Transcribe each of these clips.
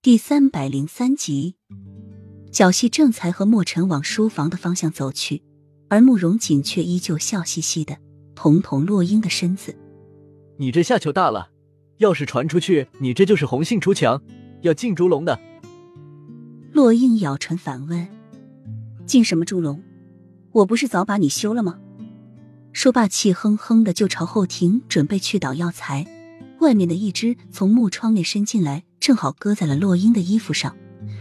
第三百零三集，小溪正才和莫尘往书房的方向走去，而慕容锦却依旧笑嘻嘻的捅捅落英的身子。你这下糗大了，要是传出去，你这就是红杏出墙，要进猪笼的。落英咬唇反问：“进什么猪笼？我不是早把你休了吗？”说罢，气哼哼的就朝后庭准备去倒药材。外面的一只从木窗内伸进来，正好搁在了洛英的衣服上。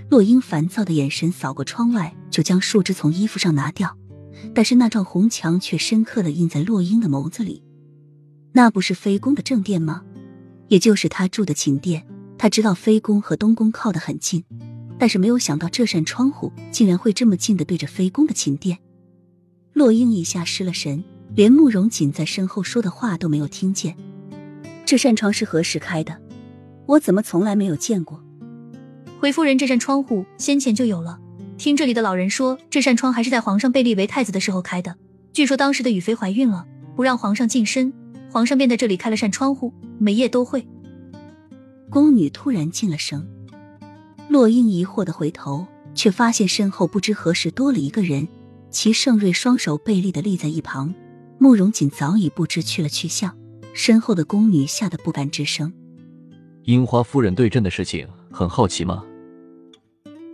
洛英烦躁的眼神扫过窗外，就将树枝从衣服上拿掉。但是那幢红墙却深刻的印在洛英的眸子里。那不是妃宫的正殿吗？也就是他住的寝殿。他知道妃宫和东宫靠得很近，但是没有想到这扇窗户竟然会这么近的对着妃宫的寝殿。洛英一下失了神。连慕容锦在身后说的话都没有听见。这扇窗是何时开的？我怎么从来没有见过？回夫人，这扇窗户先前就有了。听这里的老人说，这扇窗还是在皇上被立为太子的时候开的。据说当时的雨妃怀孕了，不让皇上近身，皇上便在这里开了扇窗户，每夜都会。宫女突然进了声。洛英疑惑的回头，却发现身后不知何时多了一个人。齐盛瑞双手背立的立在一旁。慕容锦早已不知去了去向，身后的宫女吓得不敢吱声。樱花夫人对朕的事情很好奇吗？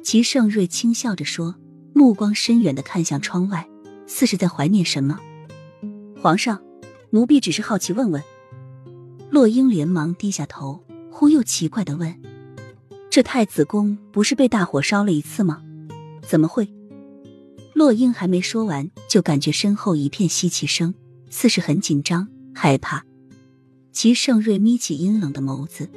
齐盛瑞轻笑着说，目光深远的看向窗外，似是在怀念什么。皇上，奴婢只是好奇问问。洛英连忙低下头，忽又奇怪的问：“这太子宫不是被大火烧了一次吗？怎么会？”洛英还没说完，就感觉身后一片吸气声，似是很紧张、害怕。齐盛瑞眯起阴冷的眸子，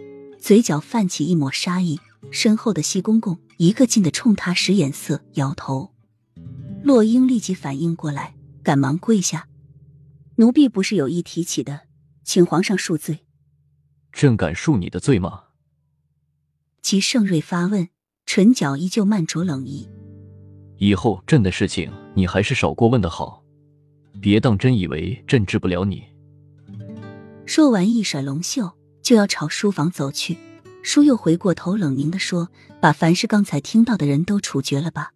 嘴角泛起一抹杀意。身后的西公公一个劲的冲他使眼色，摇头。洛英立即反应过来，赶忙跪下：“奴婢不是有意提起的，请皇上恕罪。”朕敢恕你的罪吗？齐盛瑞发问，唇角依旧漫着冷意。以后朕的事情，你还是少过问的好，别当真以为朕治不了你。说完，一甩龙袖，就要朝书房走去。书又回过头，冷凝地说：“把凡是刚才听到的人都处决了吧。”